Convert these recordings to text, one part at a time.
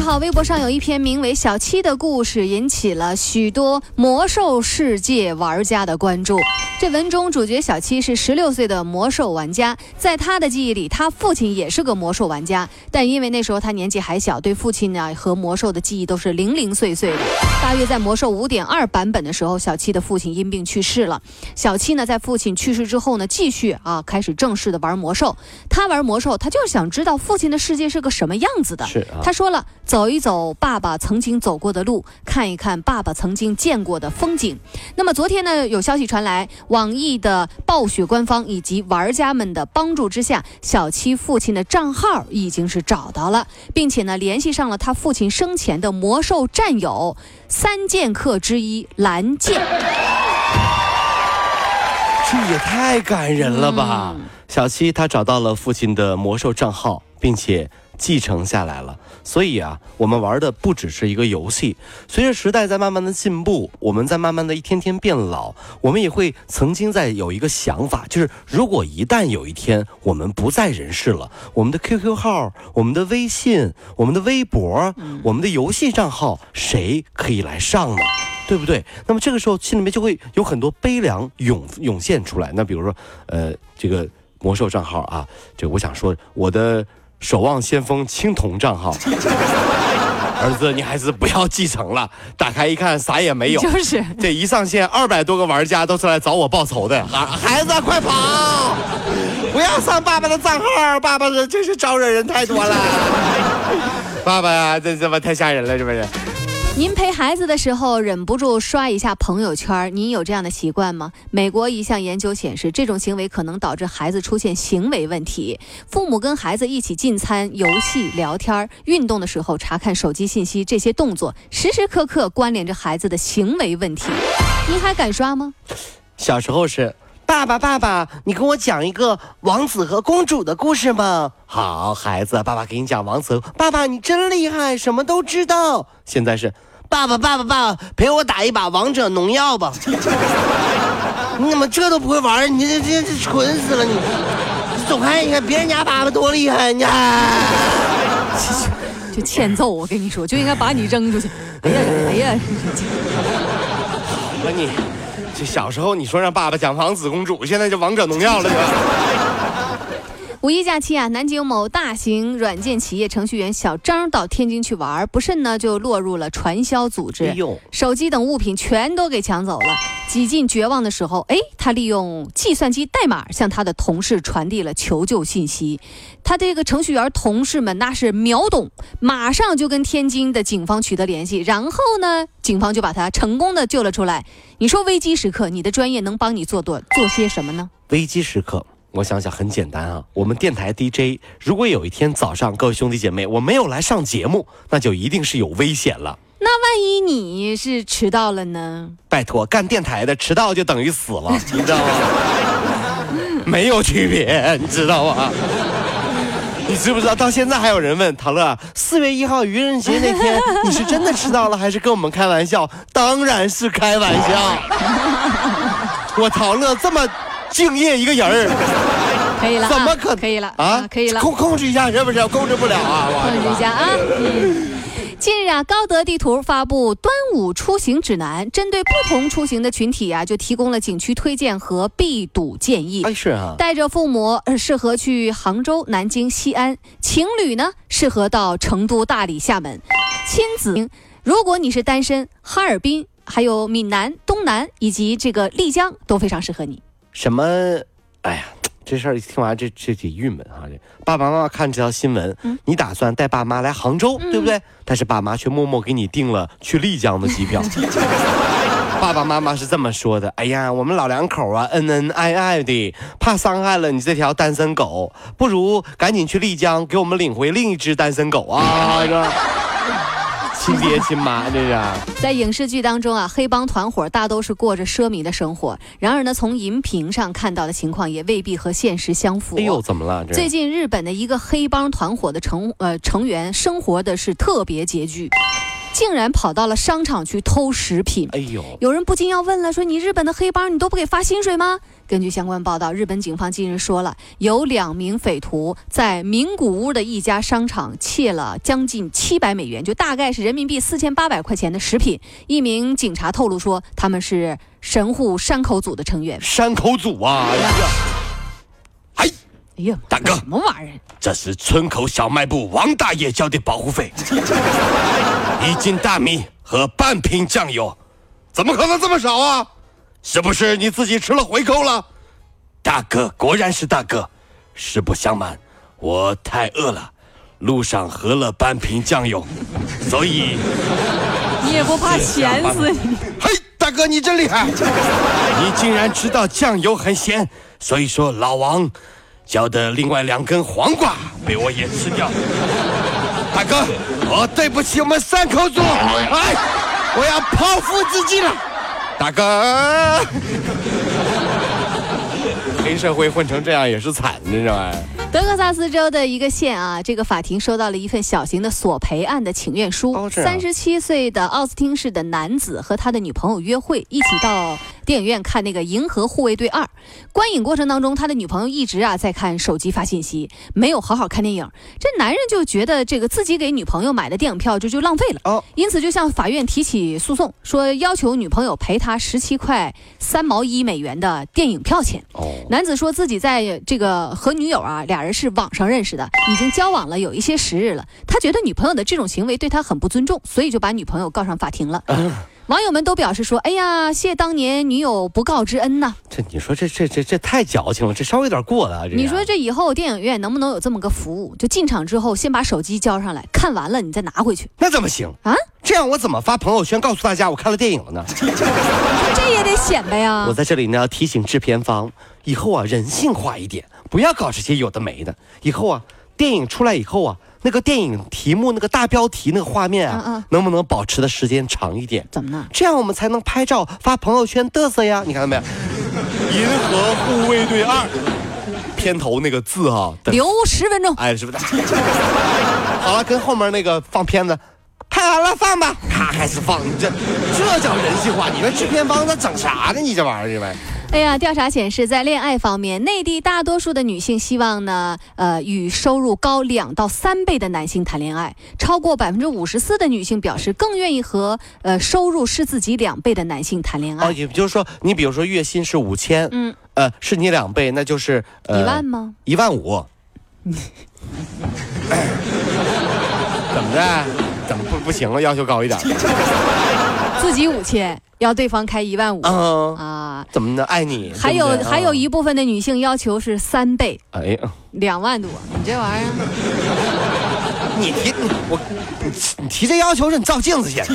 二号，微博上有一篇名为《小七》的故事，引起了许多魔兽世界玩家的关注。这文中主角小七是十六岁的魔兽玩家，在他的记忆里，他父亲也是个魔兽玩家，但因为那时候他年纪还小，对父亲呢和魔兽的记忆都是零零碎碎的。大约在魔兽五点二版本的时候，小七的父亲因病去世了。小七呢，在父亲去世之后呢，继续啊开始正式的玩魔兽。他玩魔兽，他就是想知道父亲的世界是个什么样子的。是啊，他说了，走一走爸爸曾经走过的路，看一看爸爸曾经见过的风景。那么昨天呢，有消息传来。网易的暴雪官方以及玩家们的帮助之下，小七父亲的账号已经是找到了，并且呢联系上了他父亲生前的魔兽战友三剑客之一蓝剑。这也太感人了吧！小七他找到了父亲的魔兽账号，并且。继承下来了，所以啊，我们玩的不只是一个游戏。随着时代在慢慢的进步，我们在慢慢的一天天变老，我们也会曾经在有一个想法，就是如果一旦有一天我们不在人世了，我们的 QQ 号、我们的微信、我们的微博、我们的游戏账号，谁可以来上呢？对不对？那么这个时候心里面就会有很多悲凉涌涌现出来。那比如说，呃，这个魔兽账号啊，这我想说我的。守望先锋青铜账号，儿子，你还是不要继承了。打开一看，啥也没有。就是，这一上线，二百多个玩家都是来找我报仇的。孩孩子，快跑！不要上爸爸的账号，爸爸的真是招惹人太多了。爸爸呀，这这么太吓人了，是不是？您陪孩子的时候忍不住刷一下朋友圈，您有这样的习惯吗？美国一项研究显示，这种行为可能导致孩子出现行为问题。父母跟孩子一起进餐、游戏、聊天、运动的时候查看手机信息，这些动作时时刻刻关联着孩子的行为问题。您还敢刷吗？小时候是爸爸，爸爸，你给我讲一个王子和公主的故事吗？好，孩子，爸爸给你讲王子。爸爸，你真厉害，什么都知道。现在是。爸爸，爸爸，爸爸，陪我打一把王者农药吧！你怎么这都不会玩？你这这这蠢死了！你走开！你看别人家爸爸多厉害！你 就欠揍！我跟你说，就应该把你扔出去！哎呀，哎呀！好吧，你这小时候你说让爸爸讲王子公主，现在就王者农药了，是吧？五一假期啊，南京某大型软件企业程序员小张到天津去玩，不慎呢就落入了传销组织，手机等物品全都给抢走了。几近绝望的时候，哎，他利用计算机代码向他的同事传递了求救信息。他这个程序员同事们那是秒懂，马上就跟天津的警方取得联系，然后呢，警方就把他成功的救了出来。你说危机时刻，你的专业能帮你做多做些什么呢？危机时刻。我想想很简单啊，我们电台 DJ 如果有一天早上各位兄弟姐妹我没有来上节目，那就一定是有危险了。那万一你是迟到了呢？拜托，干电台的迟到就等于死了，你知道吗？没有区别，你知道吗？你知不知道到现在还有人问陶乐，四月一号愚人节那天你是真的迟到了还是跟我们开玩笑？当然是开玩笑。我陶乐这么。敬业一个人儿，可以了，怎么可可以了啊？可以了，控控制一下是不是？控制不了啊！控制一下啊！近日啊，高德地图发布端午出行指南，针对不同出行的群体啊，就提供了景区推荐和避堵建议。哎，是啊，带着父母适合去杭州、南京、西安；情侣呢，适合到成都、大理、厦门；亲子，如果你是单身，哈尔滨、还有闽南、东南以及这个丽江都非常适合你。什么？哎呀，这事儿一听完，这这挺郁闷啊。这爸爸妈妈看这条新闻，你打算带爸妈来杭州，对不对？但是爸妈却默默给你订了去丽江的机票。爸爸妈妈是这么说的：哎呀，我们老两口啊，恩恩爱爱的，怕伤害了你这条单身狗，不如赶紧去丽江给我们领回另一只单身狗啊！亲爹亲妈，这是。在影视剧当中啊，黑帮团伙大都是过着奢靡的生活。然而呢，从荧屏上看到的情况也未必和现实相符。哎呦，怎么了？最近日本的一个黑帮团伙的成呃成员生活的是特别拮据。竟然跑到了商场去偷食品！哎呦，有人不禁要问了，说你日本的黑帮你都不给发薪水吗？根据相关报道，日本警方近日说了，有两名匪徒在名古屋的一家商场窃了将近七百美元，就大概是人民币四千八百块钱的食品。一名警察透露说，他们是神户山口组的成员。山口组啊！哎呀，哎，哎呀，大哥，什么玩意儿？这是村口小卖部王大爷交的保护费。一斤大米和半瓶酱油，怎么可能这么少啊？是不是你自己吃了回扣了？大哥果然是大哥。实不相瞒，我太饿了，路上喝了半瓶酱油，所以你也不怕咸死你？嘿，大哥你真厉害，你竟然知道酱油很咸，所以说老王交的另外两根黄瓜被我也吃掉。大哥，我对不起我们三口组，哎，我要剖腹自尽了，大哥。黑社会混成这样也是惨，你知道吗？德克萨斯州的一个县啊，这个法庭收到了一份小型的索赔案的请愿书。三十七岁的奥斯汀市的男子和他的女朋友约会，一起到电影院看那个《银河护卫队二》。观影过程当中，他的女朋友一直啊在看手机发信息，没有好好看电影。这男人就觉得这个自己给女朋友买的电影票就就浪费了，哦，因此就向法院提起诉讼，说要求女朋友赔他十七块三毛一美元的电影票钱。哦，男子说自己在这个和女友啊俩。人是网上认识的，已经交往了有一些时日了。他觉得女朋友的这种行为对他很不尊重，所以就把女朋友告上法庭了。网友们都表示说：“哎呀，谢当年女友不告之恩呐！”这你说这这这这太矫情了，这稍微有点过了。你说这以后电影院能不能有这么个服务？就进场之后先把手机交上来，看完了你再拿回去。那怎么行啊？这样我怎么发朋友圈告诉大家我看了电影了呢？这也得显摆呀！我在这里呢要提醒制片方，以后啊人性化一点。不要搞这些有的没的。以后啊，电影出来以后啊，那个电影题目、那个大标题、那个画面啊，能不能保持的时间长一点？怎么呢？这样我们才能拍照发朋友圈嘚瑟呀！你看到没有？银河护卫队二片头那个字啊，留十分钟。哎，是不是？好了，跟后面那个放片子，拍完了放吧。咔，开始放。你这这叫人性化？你们制片方在整啥呢？你这玩意儿，这玩意儿。哎呀，调查显示，在恋爱方面，内地大多数的女性希望呢，呃，与收入高两到三倍的男性谈恋爱。超过百分之五十四的女性表示，更愿意和呃收入是自己两倍的男性谈恋爱。哦，也就是说，你比如说月薪是五千，嗯，呃，是你两倍，那就是一万吗？一万五。怎么的？怎么不不行了？要求高一点。自己五千，要对方开一万五啊？怎么能爱你？还有还有一部分的女性要求是三倍，哎呀，两万多，你这玩意儿，你提我，你提这要求是你照镜子去，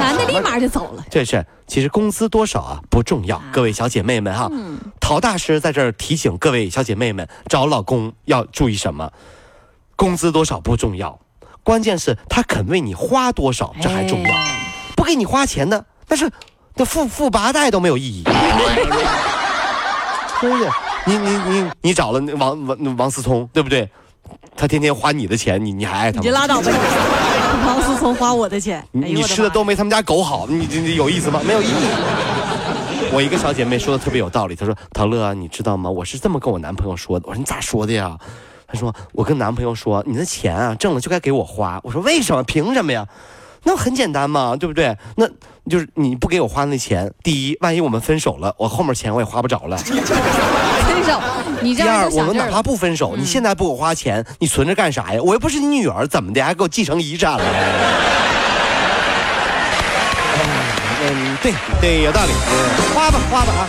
男的立马就走了。这是其实工资多少啊不重要，各位小姐妹们哈，陶大师在这儿提醒各位小姐妹们，找老公要注意什么？工资多少不重要，关键是他肯为你花多少，这还重要。不给你花钱的，那是那富富八代都没有意义。对不对？你你你你找了王王王思聪，对不对？他天天花你的钱，你你还爱他吗？你拉倒吧！王思聪花我的钱，你吃的都没他们家狗好，你你有意思吗？没有意义。我一个小姐妹说的特别有道理，她说：“陶乐，你知道吗？我是这么跟我男朋友说的。”我说：“你咋说的呀？”她说：“我跟男朋友说，你的钱啊挣了就该给我花。”我说：“为什么？凭什么呀？”那很简单嘛，对不对？那就是你不给我花那钱，第一，万一我们分手了，我后面钱我也花不着了。分手，你这样第二，我们哪怕不分手，你现在不给我花钱，你存着干啥呀？我又不是你女儿，怎么的还给我继承遗产了？嗯，对对，有道理，花吧花吧啊。